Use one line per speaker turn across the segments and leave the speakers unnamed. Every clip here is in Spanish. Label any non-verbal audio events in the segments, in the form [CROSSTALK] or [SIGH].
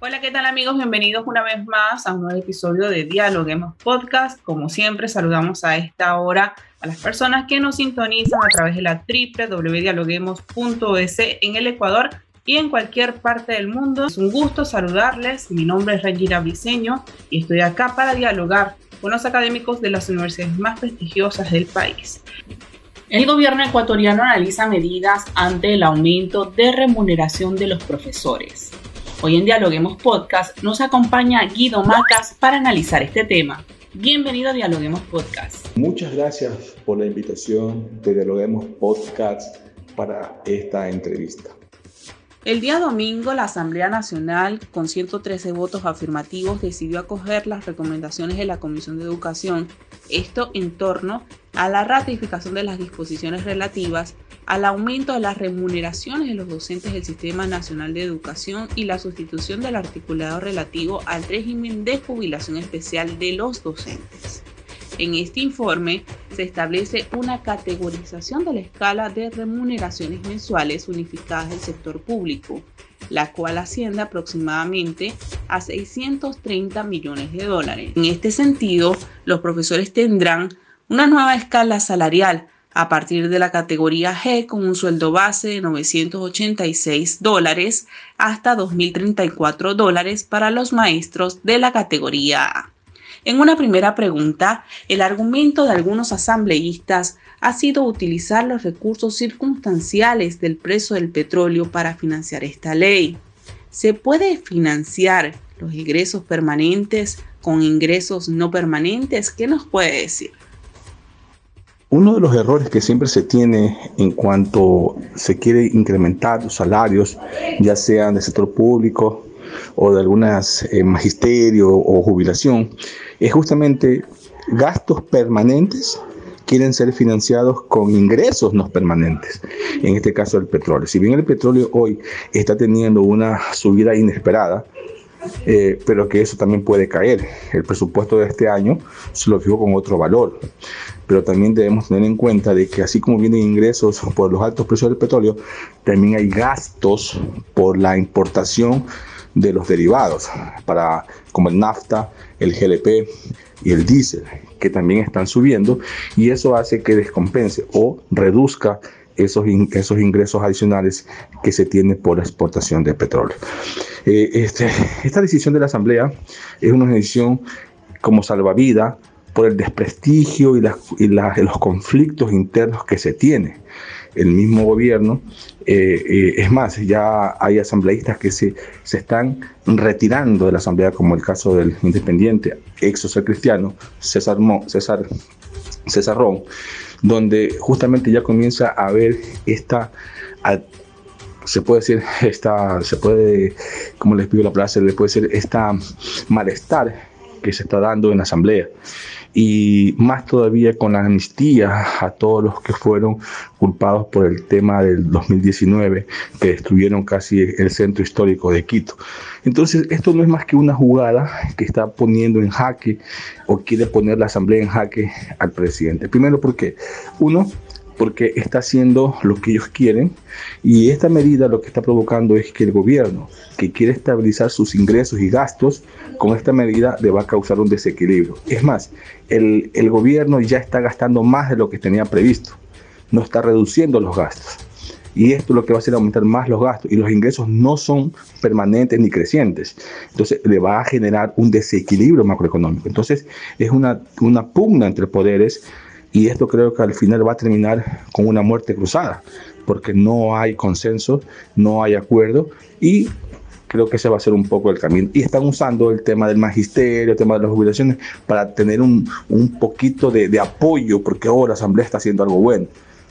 Hola, ¿qué tal amigos? Bienvenidos una vez más a un nuevo episodio de Dialoguemos Podcast. Como siempre, saludamos a esta hora a las personas que nos sintonizan a través de la www.dialoguemos.es en el Ecuador y en cualquier parte del mundo. Es un gusto saludarles. Mi nombre es Rangira Briseño y estoy acá para dialogar con los académicos de las universidades más prestigiosas del país. El gobierno ecuatoriano analiza medidas ante el aumento de remuneración de los profesores. Hoy en Dialoguemos Podcast nos acompaña Guido Macas para analizar este tema. Bienvenido a Dialoguemos Podcast.
Muchas gracias por la invitación de Dialoguemos Podcast para esta entrevista.
El día domingo, la Asamblea Nacional, con 113 votos afirmativos, decidió acoger las recomendaciones de la Comisión de Educación, esto en torno a la ratificación de las disposiciones relativas al aumento de las remuneraciones de los docentes del Sistema Nacional de Educación y la sustitución del articulado relativo al régimen de jubilación especial de los docentes. En este informe se establece una categorización de la escala de remuneraciones mensuales unificadas del sector público, la cual asciende aproximadamente a 630 millones de dólares. En este sentido, los profesores tendrán una nueva escala salarial a partir de la categoría G con un sueldo base de 986 dólares hasta 2.034 dólares para los maestros de la categoría A. En una primera pregunta, el argumento de algunos asambleístas ha sido utilizar los recursos circunstanciales del precio del petróleo para financiar esta ley. ¿Se puede financiar los ingresos permanentes con ingresos no permanentes? ¿Qué nos puede decir?
Uno de los errores que siempre se tiene en cuanto se quiere incrementar los salarios, ya sean del sector público o de algunas eh, magisterio o jubilación, es justamente gastos permanentes quieren ser financiados con ingresos no permanentes, en este caso el petróleo. Si bien el petróleo hoy está teniendo una subida inesperada, eh, pero que eso también puede caer. El presupuesto de este año se lo fijó con otro valor pero también debemos tener en cuenta de que así como vienen ingresos por los altos precios del petróleo, también hay gastos por la importación de los derivados, para, como el nafta, el GLP y el diésel, que también están subiendo, y eso hace que descompense o reduzca esos, esos ingresos adicionales que se tienen por la exportación de petróleo. Eh, este, [LAUGHS] esta decisión de la Asamblea es una decisión como salvavidas por el desprestigio y, los conflictos internos que se tiene. El mismo gobierno, eh, eh, es más, ya hay asambleístas que se, se están retirando de la asamblea, como el caso del independiente ex social cristiano César, César, César Ron, donde justamente ya comienza a haber esta se puede decir, esta, se puede, como les pido la plaza, le puede decir, esta malestar que se está dando en la asamblea y más todavía con la amnistía a todos los que fueron culpados por el tema del 2019 que destruyeron casi el centro histórico de Quito. Entonces, esto no es más que una jugada que está poniendo en jaque o quiere poner la asamblea en jaque al presidente. Primero porque, uno, porque está haciendo lo que ellos quieren y esta medida lo que está provocando es que el gobierno que quiere estabilizar sus ingresos y gastos con esta medida le va a causar un desequilibrio. Es más, el, gobierno ya está gastando más de lo que tenía previsto, no está reduciendo los gastos. Y esto lo que va a hacer aumentar más los gastos y los ingresos no son permanentes ni crecientes. Entonces le va a generar un desequilibrio macroeconómico. Entonces es una pugna entre poderes y esto creo que al final va a terminar con una muerte cruzada, porque no hay consenso, no hay acuerdo y
creo que ese va a ser un poco el camino. Y están usando el tema del magisterio, el tema de las jubilaciones, para tener un, un poquito de, de apoyo, porque ahora la Asamblea está haciendo algo bueno.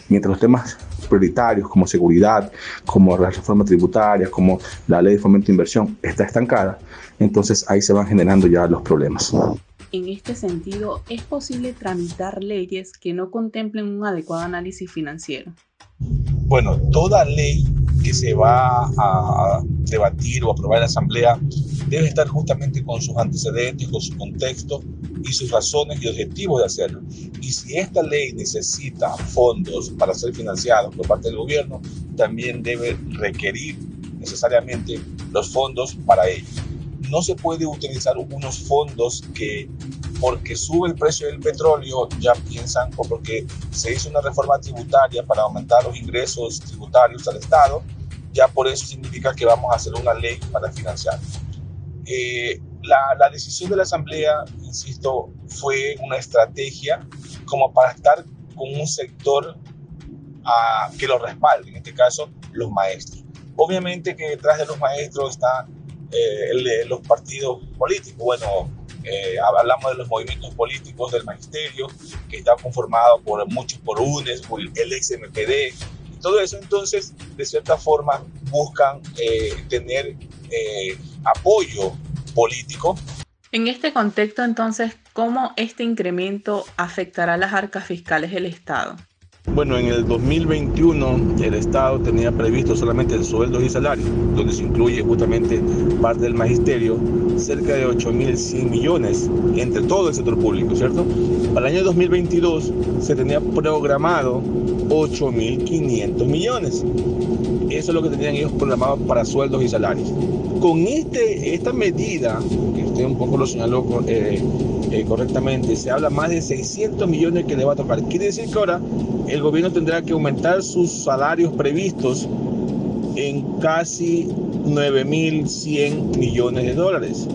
Mientras los temas prioritarios como seguridad, como la reforma tributaria, como la ley de fomento de inversión está estancada, entonces ahí se van generando ya los problemas.
En este sentido, ¿es posible tramitar leyes que no contemplen un adecuado análisis financiero?
Bueno, toda ley que se va a debatir o aprobar en la Asamblea debe estar justamente con sus antecedentes, con su contexto y sus razones y objetivos de hacerlo. Y si esta ley necesita fondos para ser financiados por parte del gobierno, también debe requerir necesariamente los fondos para ello. No se puede utilizar unos fondos que porque sube el precio del petróleo ya piensan o porque se hizo una reforma tributaria para aumentar los ingresos tributarios al Estado, ya por eso significa que vamos a hacer una ley para financiar. Eh, la, decisión de la Asamblea, insisto, fue una estrategia como para estar con un sector ah, que lo respalde, en este caso los maestros. Obviamente que detrás de los maestros están eh, los partidos políticos. Bueno, eh, hablamos de los movimientos políticos del magisterio, que está conformado por muchos por UNES, por el XMPD, y todo eso entonces, de cierta forma, buscan eh, tener apoyo político.
En este contexto, entonces, ¿cómo este incremento afectará las arcas fiscales del Estado?
Bueno, en el 2021 el Estado tenía previsto solamente el sueldo y salario, donde se incluye justamente parte del magisterio, cerca de 8.100 millones entre todo el sector público, ¿cierto? Para el año 2022 se tenía programado 8.500 millones. Eso es lo que tenían ellos programado para sueldos y salarios. Con este, esta medida, que un poco lo señaló eh, eh, correctamente, se habla más de 600 millones que le va a tocar. Quiere decir que ahora el gobierno tendrá que aumentar sus salarios previstos en casi 9.100 millones de dólares.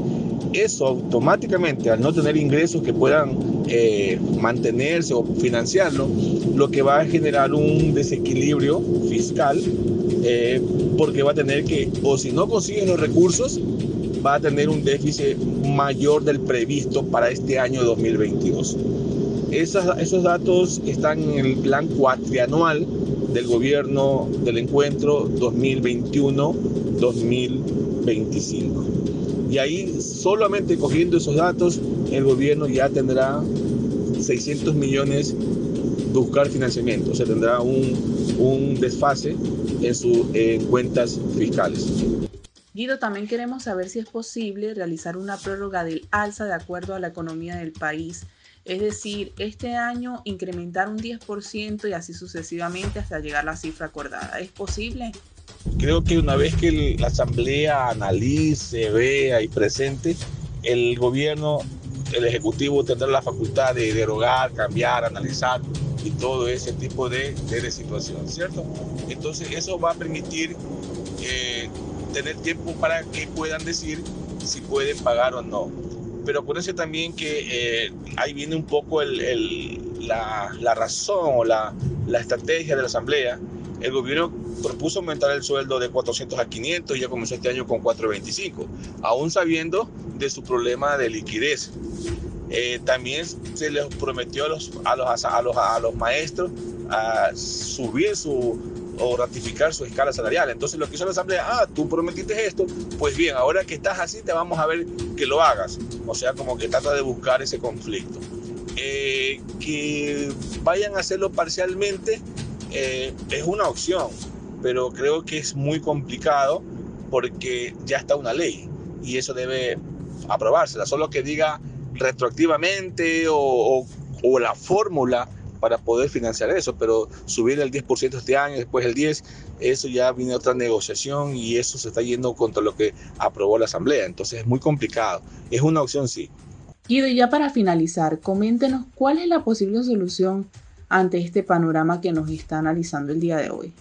Eso automáticamente, al no tener ingresos que puedan eh, mantenerse o financiarlo, lo que va a generar un desequilibrio fiscal, eh, porque va a tener que, o si no consigue los recursos, va a tener un déficit mayor del previsto para este año 2022 esos datos están en el plan cuatrianual del gobierno del encuentro 2021-2025. Y ahí solamente cogiendo esos datos, el gobierno ya tendrá 600 millones buscar financiamiento, o sea, tendrá un, un desfase en sus cuentas fiscales.
Guido, también queremos saber si es posible realizar una prórroga del alza de acuerdo a la economía del país es decir, este año incrementar un 10% y así sucesivamente hasta llegar a la cifra acordada. ¿Es posible?
Creo que una vez que la Asamblea analice, vea y presente, el gobierno, el Ejecutivo tendrá la facultad de derogar, cambiar, analizar y todo ese tipo de, de, situación, ¿cierto? Entonces eso va a permitir eh, tener tiempo para que puedan decir si pueden pagar o no pero acuérdense también que eh, ahí viene un poco el, la, la, razón o la, la, estrategia de la Asamblea. El gobierno propuso aumentar el sueldo de 400 a 500 y ya comenzó este año con 425, aún sabiendo de su problema de liquidez. Eh, también se les prometió a los, a los, a los, a los maestros subir su, o ratificar su escala salarial. Entonces lo que hizo la Asamblea, ah, tú prometiste esto, pues bien, ahora que estás así te vamos a ver que lo hagas. O sea, como que trata de buscar ese conflicto. Eh, que vayan a hacerlo parcialmente eh, es una opción, pero creo que es muy complicado porque ya está una ley y eso debe aprobársela. Solo que diga retroactivamente o, o la fórmula para poder financiar eso, pero subir el 10% este año, después el 10%, eso ya viene otra negociación y eso se está yendo contra lo que aprobó la Asamblea. Entonces es muy complicado. Es una opción, sí.
Guido, ya para finalizar, coméntenos cuál es la posible solución ante este panorama que nos está analizando el día de hoy.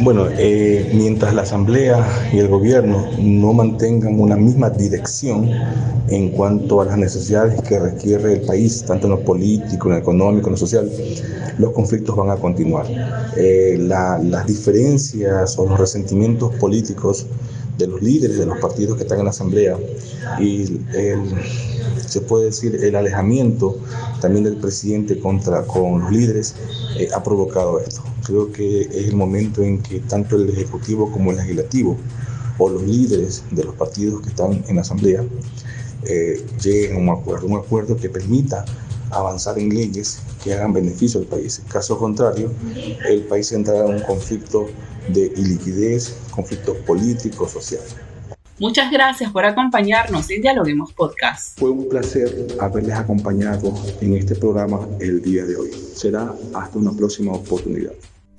Bueno, eh, mientras la Asamblea y el Gobierno no mantengan una misma dirección en cuanto a las necesidades que requiere el país, tanto en lo político, en lo económico, en lo social, los conflictos van a continuar. Eh, las diferencias o los resentimientos políticos
de los líderes de los partidos que están en la Asamblea y se puede decir el alejamiento también del presidente contra con los líderes eh, ha provocado esto. Creo que es el momento en que tanto el Ejecutivo como el Legislativo o los líderes de los partidos que están en la Asamblea eh, lleguen a un acuerdo, un acuerdo que permita avanzar en leyes que hagan beneficio al país. En caso contrario, el país entrará en un conflicto de iliquidez, conflicto político, social.
Muchas gracias por acompañarnos en Dialoguemos Podcast.
Fue un placer haberles acompañado en este programa el día de hoy. Será hasta una próxima oportunidad.